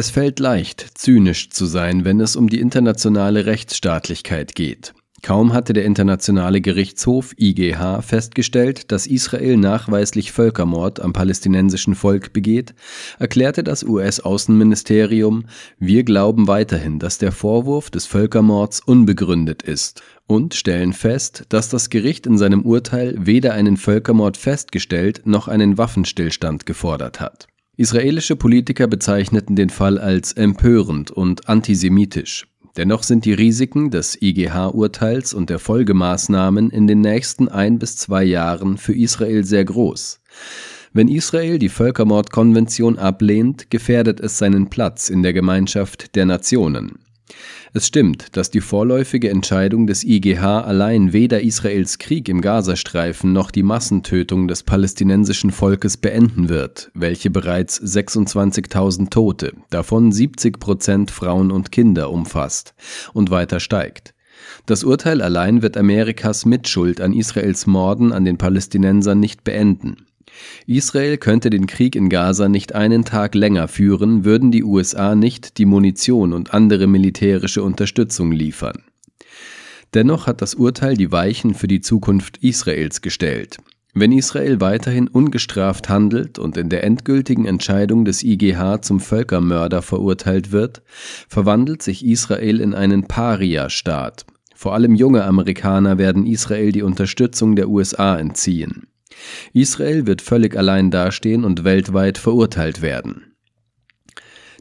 Es fällt leicht, zynisch zu sein, wenn es um die internationale Rechtsstaatlichkeit geht. Kaum hatte der Internationale Gerichtshof IGH festgestellt, dass Israel nachweislich Völkermord am palästinensischen Volk begeht, erklärte das US-Außenministerium, wir glauben weiterhin, dass der Vorwurf des Völkermords unbegründet ist und stellen fest, dass das Gericht in seinem Urteil weder einen Völkermord festgestellt noch einen Waffenstillstand gefordert hat. Israelische Politiker bezeichneten den Fall als empörend und antisemitisch. Dennoch sind die Risiken des IGH-Urteils und der Folgemaßnahmen in den nächsten ein bis zwei Jahren für Israel sehr groß. Wenn Israel die Völkermordkonvention ablehnt, gefährdet es seinen Platz in der Gemeinschaft der Nationen. Es stimmt, dass die vorläufige Entscheidung des IGH allein weder Israels Krieg im Gazastreifen noch die Massentötung des palästinensischen Volkes beenden wird, welche bereits 26.000 Tote, davon 70 Prozent Frauen und Kinder umfasst und weiter steigt. Das Urteil allein wird Amerikas Mitschuld an Israels Morden an den Palästinensern nicht beenden. Israel könnte den Krieg in Gaza nicht einen Tag länger führen, würden die USA nicht die Munition und andere militärische Unterstützung liefern. Dennoch hat das Urteil die Weichen für die Zukunft Israels gestellt. Wenn Israel weiterhin ungestraft handelt und in der endgültigen Entscheidung des IGH zum Völkermörder verurteilt wird, verwandelt sich Israel in einen Paria-Staat. Vor allem junge Amerikaner werden Israel die Unterstützung der USA entziehen. Israel wird völlig allein dastehen und weltweit verurteilt werden.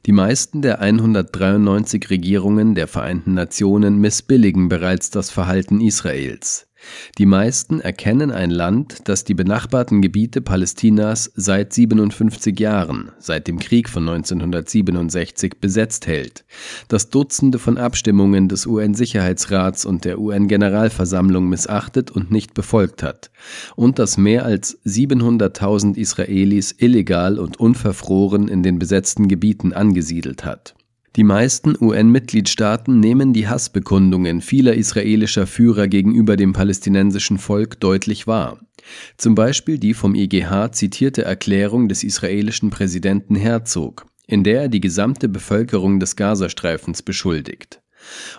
Die meisten der 193 Regierungen der Vereinten Nationen missbilligen bereits das Verhalten Israels. Die meisten erkennen ein Land, das die benachbarten Gebiete Palästinas seit 57 Jahren, seit dem Krieg von 1967, besetzt hält, das Dutzende von Abstimmungen des UN-Sicherheitsrats und der UN-Generalversammlung missachtet und nicht befolgt hat, und das mehr als 700.000 Israelis illegal und unverfroren in den besetzten Gebieten angesiedelt hat die meisten UN-Mitgliedstaaten nehmen die Hassbekundungen vieler israelischer Führer gegenüber dem palästinensischen Volk deutlich wahr. Zum Beispiel die vom IGH zitierte Erklärung des israelischen Präsidenten Herzog, in der er die gesamte Bevölkerung des Gazastreifens beschuldigt.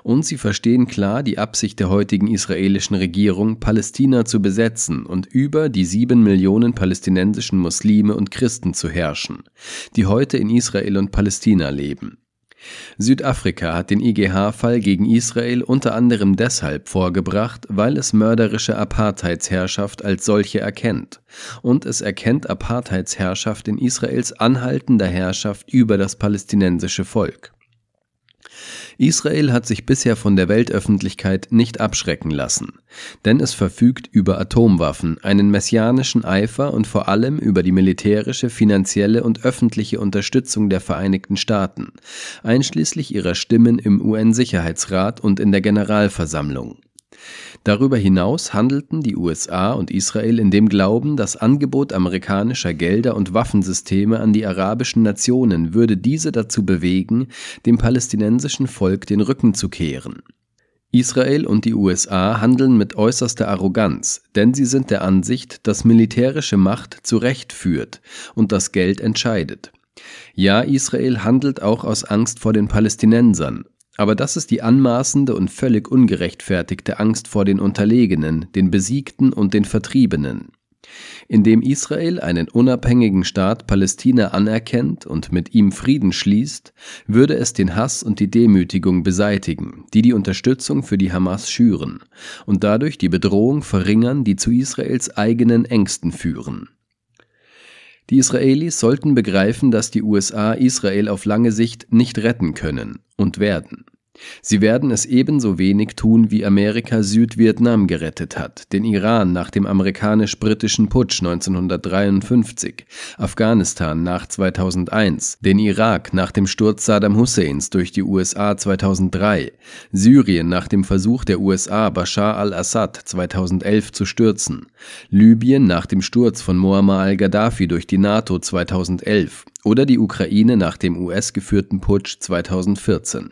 Und sie verstehen klar die Absicht der heutigen israelischen Regierung, Palästina zu besetzen und über die sieben Millionen palästinensischen Muslime und Christen zu herrschen, die heute in Israel und Palästina leben. Südafrika hat den IGH-Fall gegen Israel unter anderem deshalb vorgebracht, weil es mörderische Apartheidsherrschaft als solche erkennt. Und es erkennt Apartheidsherrschaft in Israels anhaltender Herrschaft über das palästinensische Volk. Israel hat sich bisher von der Weltöffentlichkeit nicht abschrecken lassen, denn es verfügt über Atomwaffen, einen messianischen Eifer und vor allem über die militärische, finanzielle und öffentliche Unterstützung der Vereinigten Staaten, einschließlich ihrer Stimmen im UN-Sicherheitsrat und in der Generalversammlung. Darüber hinaus handelten die USA und Israel in dem Glauben, das Angebot amerikanischer Gelder und Waffensysteme an die arabischen Nationen würde diese dazu bewegen, dem palästinensischen Volk den Rücken zu kehren. Israel und die USA handeln mit äußerster Arroganz, denn sie sind der Ansicht, dass militärische Macht zu Recht führt und das Geld entscheidet. Ja, Israel handelt auch aus Angst vor den Palästinensern, aber das ist die anmaßende und völlig ungerechtfertigte Angst vor den Unterlegenen, den Besiegten und den Vertriebenen. Indem Israel einen unabhängigen Staat Palästina anerkennt und mit ihm Frieden schließt, würde es den Hass und die Demütigung beseitigen, die die Unterstützung für die Hamas schüren, und dadurch die Bedrohung verringern, die zu Israels eigenen Ängsten führen. Die Israelis sollten begreifen, dass die USA Israel auf lange Sicht nicht retten können und werden. Sie werden es ebenso wenig tun, wie Amerika Südvietnam gerettet hat, den Iran nach dem amerikanisch-britischen Putsch 1953, Afghanistan nach 2001, den Irak nach dem Sturz Saddam Husseins durch die USA 2003, Syrien nach dem Versuch der USA Bashar al-Assad 2011 zu stürzen, Libyen nach dem Sturz von Muammar al-Gaddafi durch die NATO 2011 oder die Ukraine nach dem US-geführten Putsch 2014.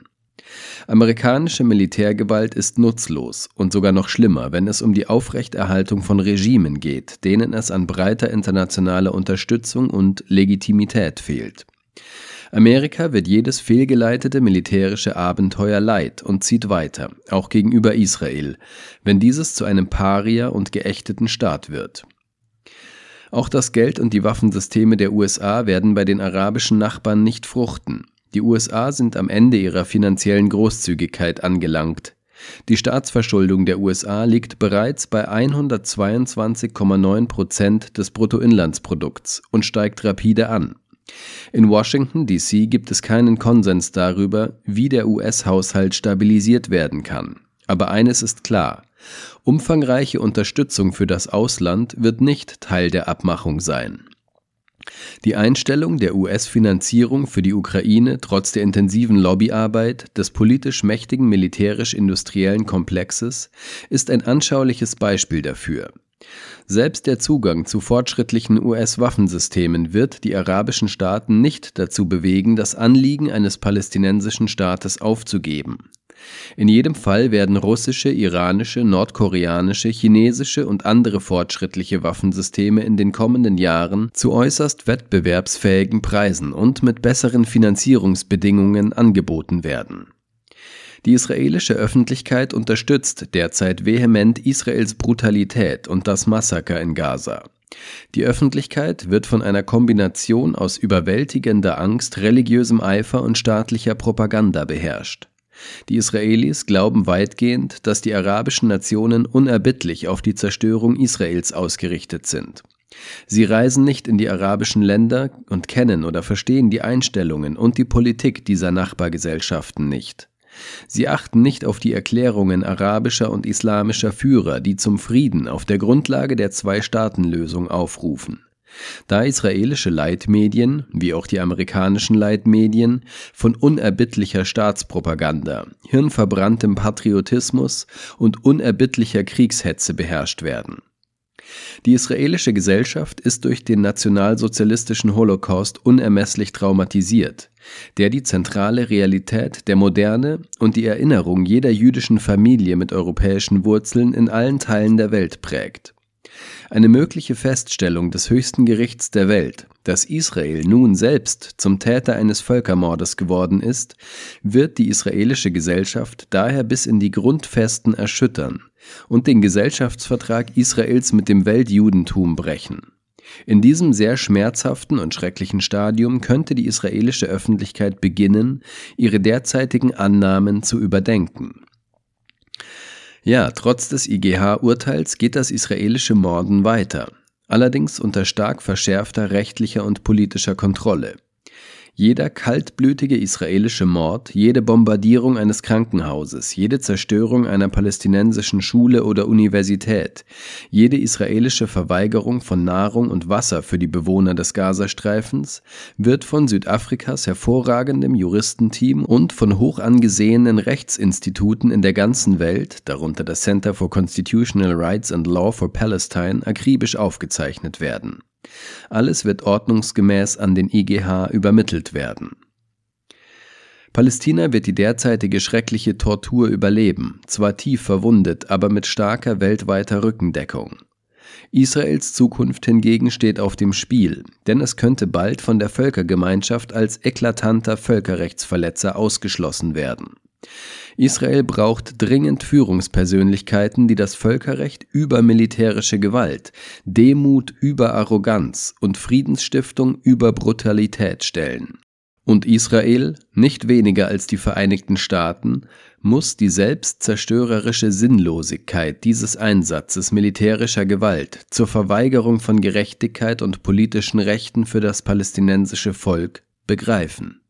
Amerikanische Militärgewalt ist nutzlos und sogar noch schlimmer, wenn es um die Aufrechterhaltung von Regimen geht, denen es an breiter internationaler Unterstützung und Legitimität fehlt. Amerika wird jedes fehlgeleitete militärische Abenteuer leid und zieht weiter, auch gegenüber Israel, wenn dieses zu einem Paria und geächteten Staat wird. Auch das Geld und die Waffensysteme der USA werden bei den arabischen Nachbarn nicht fruchten. Die USA sind am Ende ihrer finanziellen Großzügigkeit angelangt. Die Staatsverschuldung der USA liegt bereits bei 122,9 Prozent des Bruttoinlandsprodukts und steigt rapide an. In Washington, D.C. gibt es keinen Konsens darüber, wie der US-Haushalt stabilisiert werden kann. Aber eines ist klar. Umfangreiche Unterstützung für das Ausland wird nicht Teil der Abmachung sein. Die Einstellung der US-Finanzierung für die Ukraine trotz der intensiven Lobbyarbeit des politisch mächtigen militärisch-industriellen Komplexes ist ein anschauliches Beispiel dafür. Selbst der Zugang zu fortschrittlichen US-Waffensystemen wird die arabischen Staaten nicht dazu bewegen, das Anliegen eines palästinensischen Staates aufzugeben. In jedem Fall werden russische, iranische, nordkoreanische, chinesische und andere fortschrittliche Waffensysteme in den kommenden Jahren zu äußerst wettbewerbsfähigen Preisen und mit besseren Finanzierungsbedingungen angeboten werden die israelische Öffentlichkeit unterstützt derzeit vehement Israels Brutalität und das Massaker in Gaza. Die Öffentlichkeit wird von einer Kombination aus überwältigender Angst, religiösem Eifer und staatlicher Propaganda beherrscht. Die Israelis glauben weitgehend, dass die arabischen Nationen unerbittlich auf die Zerstörung Israels ausgerichtet sind. Sie reisen nicht in die arabischen Länder und kennen oder verstehen die Einstellungen und die Politik dieser Nachbargesellschaften nicht. Sie achten nicht auf die Erklärungen arabischer und islamischer Führer, die zum Frieden auf der Grundlage der Zwei-Staaten-Lösung aufrufen. Da israelische Leitmedien, wie auch die amerikanischen Leitmedien, von unerbittlicher Staatspropaganda, hirnverbranntem Patriotismus und unerbittlicher Kriegshetze beherrscht werden. Die israelische Gesellschaft ist durch den nationalsozialistischen Holocaust unermesslich traumatisiert, der die zentrale Realität der Moderne und die Erinnerung jeder jüdischen Familie mit europäischen Wurzeln in allen Teilen der Welt prägt. Eine mögliche Feststellung des höchsten Gerichts der Welt, dass Israel nun selbst zum Täter eines Völkermordes geworden ist, wird die israelische Gesellschaft daher bis in die Grundfesten erschüttern und den Gesellschaftsvertrag Israels mit dem Weltjudentum brechen. In diesem sehr schmerzhaften und schrecklichen Stadium könnte die israelische Öffentlichkeit beginnen, ihre derzeitigen Annahmen zu überdenken. Ja, trotz des IGH-Urteils geht das israelische Morden weiter, allerdings unter stark verschärfter rechtlicher und politischer Kontrolle. Jeder kaltblütige israelische Mord, jede Bombardierung eines Krankenhauses, jede Zerstörung einer palästinensischen Schule oder Universität, jede israelische Verweigerung von Nahrung und Wasser für die Bewohner des Gazastreifens wird von Südafrikas hervorragendem Juristenteam und von hoch angesehenen Rechtsinstituten in der ganzen Welt, darunter das Center for Constitutional Rights and Law for Palestine, akribisch aufgezeichnet werden. Alles wird ordnungsgemäß an den IGH übermittelt werden. Palästina wird die derzeitige schreckliche Tortur überleben, zwar tief verwundet, aber mit starker weltweiter Rückendeckung. Israels Zukunft hingegen steht auf dem Spiel, denn es könnte bald von der Völkergemeinschaft als eklatanter Völkerrechtsverletzer ausgeschlossen werden. Israel braucht dringend Führungspersönlichkeiten, die das Völkerrecht über militärische Gewalt, Demut über Arroganz und Friedensstiftung über Brutalität stellen. Und Israel, nicht weniger als die Vereinigten Staaten, muss die selbstzerstörerische Sinnlosigkeit dieses Einsatzes militärischer Gewalt zur Verweigerung von Gerechtigkeit und politischen Rechten für das palästinensische Volk begreifen